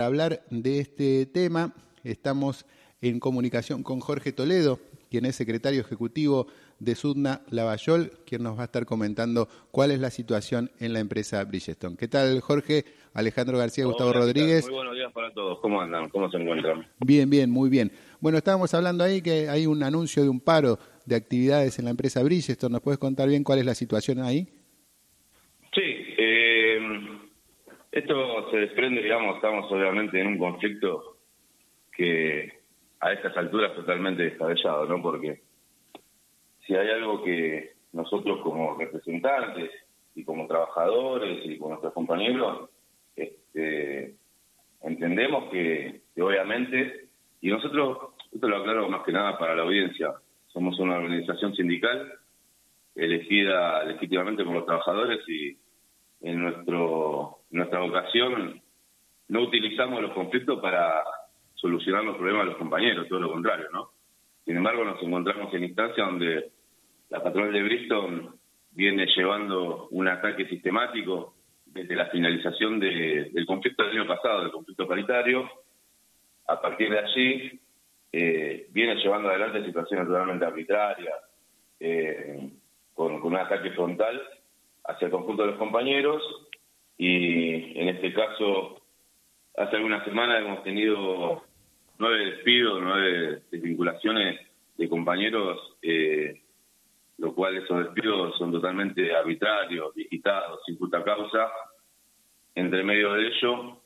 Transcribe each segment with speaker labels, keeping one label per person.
Speaker 1: Para hablar de este tema, estamos en comunicación con Jorge Toledo, quien es secretario ejecutivo de Sudna Lavallol, quien nos va a estar comentando cuál es la situación en la empresa Bridgestone. ¿Qué tal, Jorge? Alejandro García, Gustavo Rodríguez.
Speaker 2: Muy buenos días para todos. ¿Cómo andan? ¿Cómo se encuentran?
Speaker 1: Bien, bien, muy bien. Bueno, estábamos hablando ahí que hay un anuncio de un paro de actividades en la empresa Bridgestone. ¿Nos puedes contar bien cuál es la situación ahí?
Speaker 2: Sí, eh, esto se desprende, digamos, estamos obviamente en un conflicto que a estas alturas totalmente descabellado, ¿no? Porque si hay algo que nosotros como representantes y como trabajadores y con nuestros compañeros este, entendemos que, obviamente, y nosotros, esto lo aclaro más que nada para la audiencia, somos una organización sindical elegida legítimamente por los trabajadores y en nuestro nuestra vocación no utilizamos los conflictos para solucionar los problemas de los compañeros, todo lo contrario, ¿no? Sin embargo, nos encontramos en instancia donde la patronal de Bristol viene llevando un ataque sistemático desde la finalización del conflicto del año pasado, del conflicto paritario. A partir de allí, eh, viene llevando adelante situaciones totalmente arbitrarias, eh, con, un ataque frontal hacia el conjunto de los compañeros. Y en este caso, hace algunas semanas hemos tenido nueve despidos, nueve desvinculaciones de compañeros, eh, lo cual esos despidos son totalmente arbitrarios, digitados, sin justa causa. Entre medio de ello,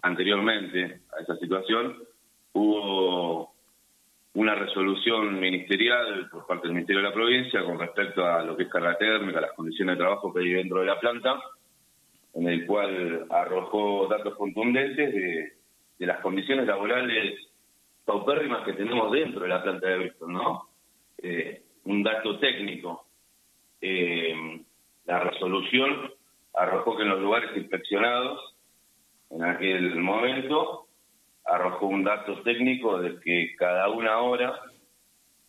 Speaker 2: anteriormente a esa situación, hubo una resolución ministerial por parte del Ministerio de la Provincia con respecto a lo que es carga térmica, las condiciones de trabajo que hay dentro de la planta, en el cual arrojó datos contundentes de, las condiciones laborales paupérrimas que tenemos dentro de la planta de Bristol, ¿no? Eh, un dato técnico. Eh, la resolución arrojó que en los lugares inspeccionados, en aquel momento, arrojó un dato técnico de que cada una hora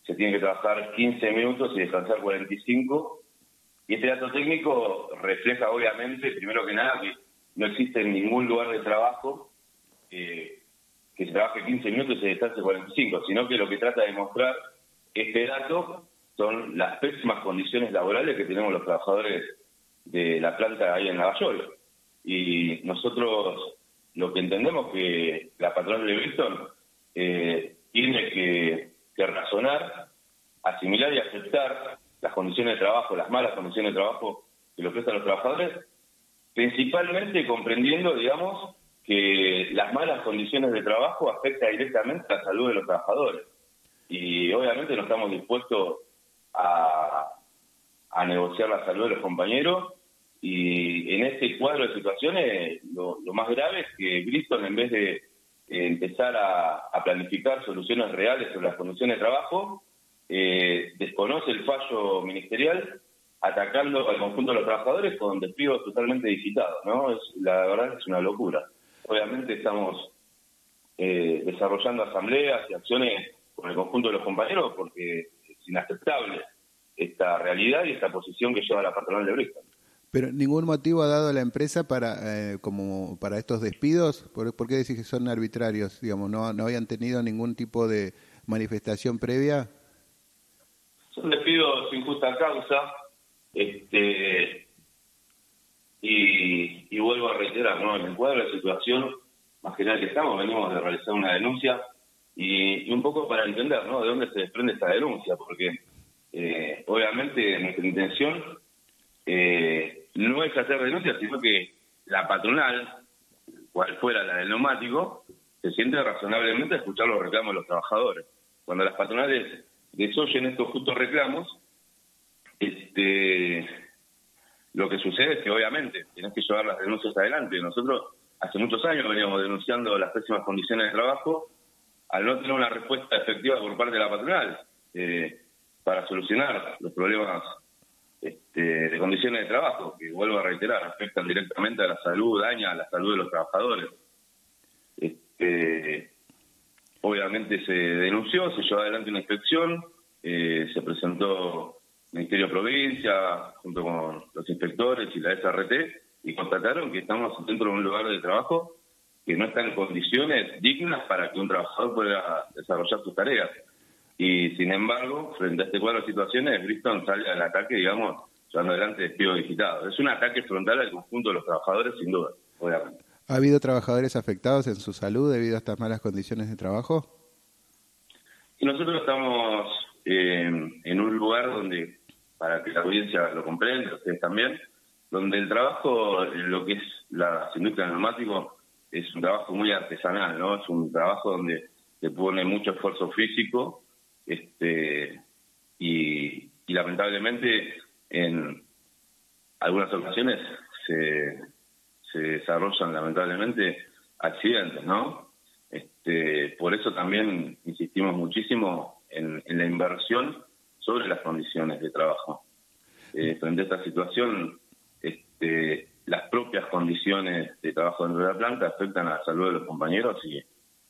Speaker 2: se tiene que trabajar 15 minutos y descansar 45. Y este dato técnico refleja, obviamente, primero que nada, que no existe en ningún lugar de trabajo eh, que se trabaje 15 minutos y se descanse 45, sino que lo que trata de mostrar este dato son las pésimas condiciones laborales que tenemos los trabajadores de la planta ahí en Lavallol. Y nosotros lo que entendemos que la patrona de Bristol eh, tiene que razonar, asimilar y aceptar las condiciones de trabajo, las malas condiciones de trabajo que le ofrecen los trabajadores, principalmente comprendiendo, digamos, que las malas condiciones de trabajo afectan directamente a la salud de los trabajadores. Y obviamente no estamos dispuestos a, negociar la salud de los compañeros. Y en este cuadro de situaciones, lo, más grave es que Bristol, en vez de empezar a, planificar soluciones reales sobre las condiciones de trabajo, eh, desconoce el fallo ministerial atacando al conjunto de los trabajadores con despidos totalmente visitados, ¿no? Es, la verdad es una locura. Obviamente estamos eh, desarrollando asambleas y acciones con el conjunto de los compañeros porque es inaceptable esta realidad y esta posición que lleva la patronal de Bristol.
Speaker 1: Pero ningún motivo ha dado la empresa para eh, como para estos despidos. ¿Por, qué decís que son arbitrarios? Digamos, no, no habían tenido ningún tipo de manifestación previa.
Speaker 2: Son despidos sin justa causa. Este, y, vuelvo a reiterar, ¿no? En el cuadro de la situación más general que estamos, venimos de realizar una denuncia y, un poco para entender, ¿no? De dónde se desprende esta denuncia, porque eh, obviamente nuestra intención eh, no es hacer denuncias, sino que la patronal, cual fuera la del neumático, se siente razonablemente a escuchar los reclamos de los trabajadores. Cuando las patronales desoyen estos justos reclamos, este lo que sucede es que obviamente tienes que llevar las denuncias adelante. Nosotros hace muchos años veníamos denunciando las pésimas condiciones de trabajo al no tener una respuesta efectiva por parte de la patronal eh, para solucionar los problemas este, de condiciones de trabajo, que vuelvo a reiterar, afectan directamente a la salud, daña a la salud de los trabajadores. Este, obviamente se denunció, se llevó adelante una inspección, eh, se presentó Ministerio de Provincia, junto con los inspectores y la SRT, y constataron que estamos dentro de un lugar de trabajo que no está en condiciones dignas para que un trabajador pueda desarrollar sus tareas. Y sin embargo, frente a este cuadro de situaciones, Bristol sale al ataque, digamos, llevando adelante despido digitado. Es un ataque frontal al conjunto de los trabajadores, sin duda, obviamente.
Speaker 1: ¿Ha habido trabajadores afectados en su salud debido a estas malas condiciones de trabajo?
Speaker 2: Nosotros estamos eh, en un lugar donde, para que la audiencia lo comprenda, ustedes también, donde el trabajo, lo que es la industria neumático, es un trabajo muy artesanal, ¿no? Es un trabajo donde se pone mucho esfuerzo físico este y, lamentablemente en algunas ocasiones se, se desarrollan lamentablemente accidentes, ¿no? Este, por eso también insistimos muchísimo en, la inversión sobre las condiciones de trabajo. Eh, frente a esta situación, este, las propias condiciones de trabajo dentro de la planta afectan a la salud de los compañeros y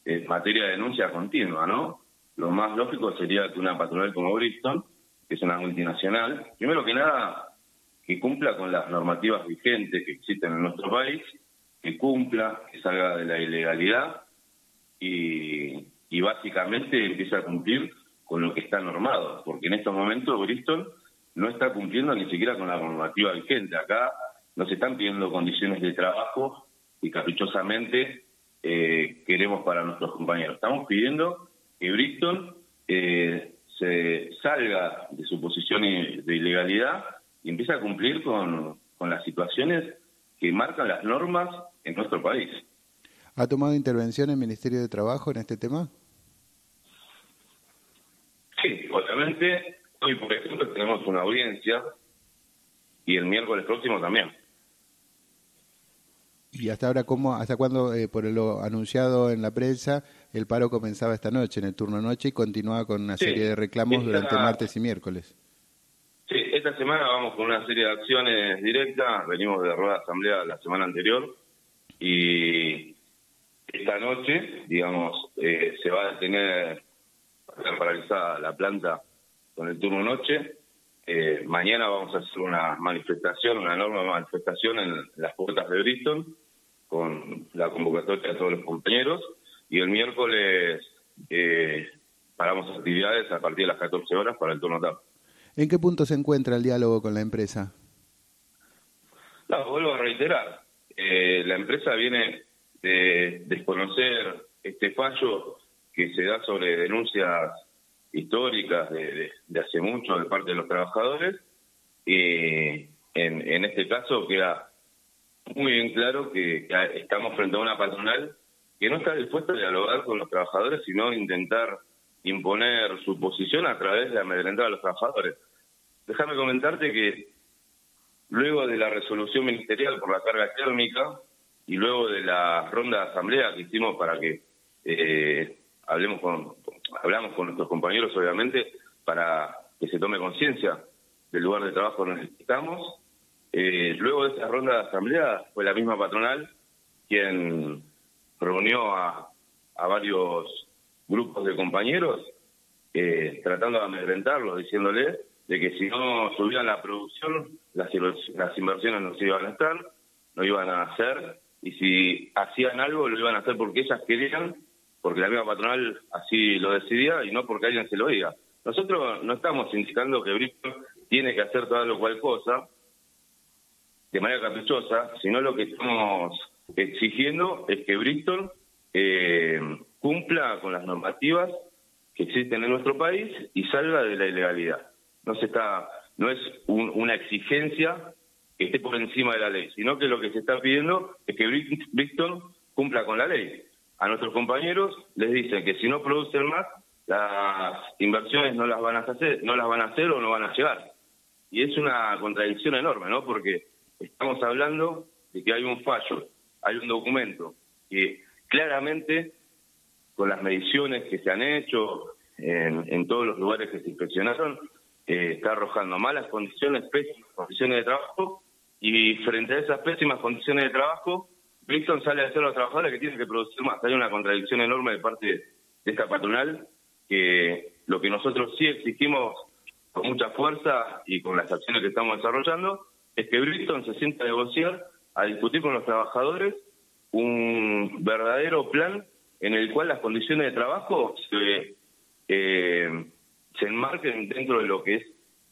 Speaker 2: es materia de denuncia continua, ¿no? Lo más lógico sería que una patronal como Bristol, que es una multinacional, primero que nada, que cumpla con las normativas vigentes que existen en nuestro país, que cumpla, que salga de la ilegalidad y, básicamente empiece a cumplir con lo que está normado, porque en estos momentos Bristol no está cumpliendo ni siquiera con la normativa vigente. Acá nos están pidiendo condiciones de trabajo y caprichosamente eh, queremos para nuestros compañeros. Estamos pidiendo que Bristol eh, se salga de su posición de ilegalidad y empiece a cumplir con, con las situaciones que marcan las normas en nuestro país.
Speaker 1: ¿Ha tomado intervención el Ministerio de Trabajo en este tema?
Speaker 2: Sí, obviamente. Hoy, por ejemplo, tenemos una audiencia y el miércoles próximo también.
Speaker 1: ¿Y hasta ahora cómo, hasta cuándo, eh, por lo anunciado en la prensa, el paro comenzaba esta noche, en el turno noche, y continuaba con una serie de reclamos durante martes y miércoles?
Speaker 2: Esta semana vamos con una serie de acciones directas, venimos de rueda asamblea la semana anterior, y esta noche, digamos, eh, se va a detener, paralizada la planta con el turno noche, eh, mañana vamos a hacer una manifestación, una enorme manifestación en las puertas de Bristol, con la convocatoria de todos los compañeros, y el miércoles eh, paramos actividades a partir de las 14 horas para el turno tarde.
Speaker 1: ¿En qué punto se encuentra el diálogo con la empresa?
Speaker 2: No, vuelvo a reiterar. Eh, la empresa viene de desconocer este fallo que se da sobre denuncias históricas de, hace mucho de parte de los trabajadores. Y en, este caso queda muy bien claro que, estamos frente a una patronal que no está dispuesta a dialogar con los trabajadores, sino intentar imponer su posición a través de amedrentar a los trabajadores. Déjame comentarte que luego de la resolución ministerial por la carga térmica y luego de la ronda de asamblea que hicimos para que eh, hablemos con, hablamos con nuestros compañeros, obviamente, para que se tome conciencia del lugar de trabajo donde estamos. Eh, luego de esa ronda de asamblea fue la misma patronal quien reunió a, varios grupos de compañeros eh, tratando de amedrentarlos, diciéndole de que si no subían la producción, las, las inversiones no se iban a estar, no iban a hacer, y si hacían algo lo iban a hacer porque ellas querían porque la misma patronal así lo decidía y no porque alguien se lo diga. Nosotros no estamos indicando que Bristol tiene que hacer toda lo cual cosa de manera caprichosa, sino lo que estamos exigiendo es que Bristol eh, cumpla con las normativas que existen en nuestro país y salga de la ilegalidad. No se está, no es una exigencia que esté por encima de la ley, sino que lo que se está pidiendo es que Bristol cumpla con la ley a nuestros compañeros les dicen que si no producen más, las inversiones no las van a hacer, no las van a hacer o no van a llegar. Y es una contradicción enorme, ¿no? Porque estamos hablando de que hay un fallo, hay un documento que claramente con las mediciones que se han hecho en, todos los lugares que se inspeccionaron, eh, está arrojando malas condiciones, pésimas condiciones de trabajo, y frente a esas pésimas condiciones de trabajo, Brixton sale a ser los trabajadores que tienen que producir más. Hay una contradicción enorme de parte de esta patronal que lo que nosotros sí exigimos con mucha fuerza y con las acciones que estamos desarrollando es que Brixton se sienta a negociar, a discutir con los trabajadores un verdadero plan en el cual las condiciones de trabajo se, eh, se enmarquen dentro de lo que es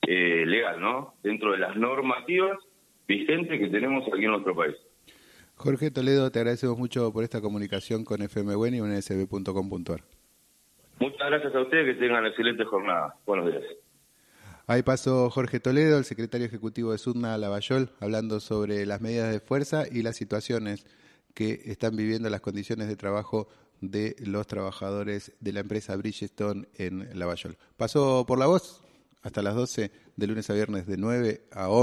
Speaker 2: eh, legal, ¿no? Dentro de las normativas vigentes que tenemos aquí en nuestro país.
Speaker 1: Jorge Toledo, te agradecemos mucho por esta comunicación con FM y unsb.com.ar.
Speaker 2: Muchas gracias a ustedes, que tengan excelente jornada. Buenos días.
Speaker 1: Ahí pasó Jorge Toledo, el secretario ejecutivo de Sudna Lavallol, hablando sobre las medidas de fuerza y las situaciones que están viviendo las condiciones de trabajo de los trabajadores de la empresa Bridgestone en Lavallol. Pasó por la voz hasta las 12 de lunes a viernes de 9 a 11.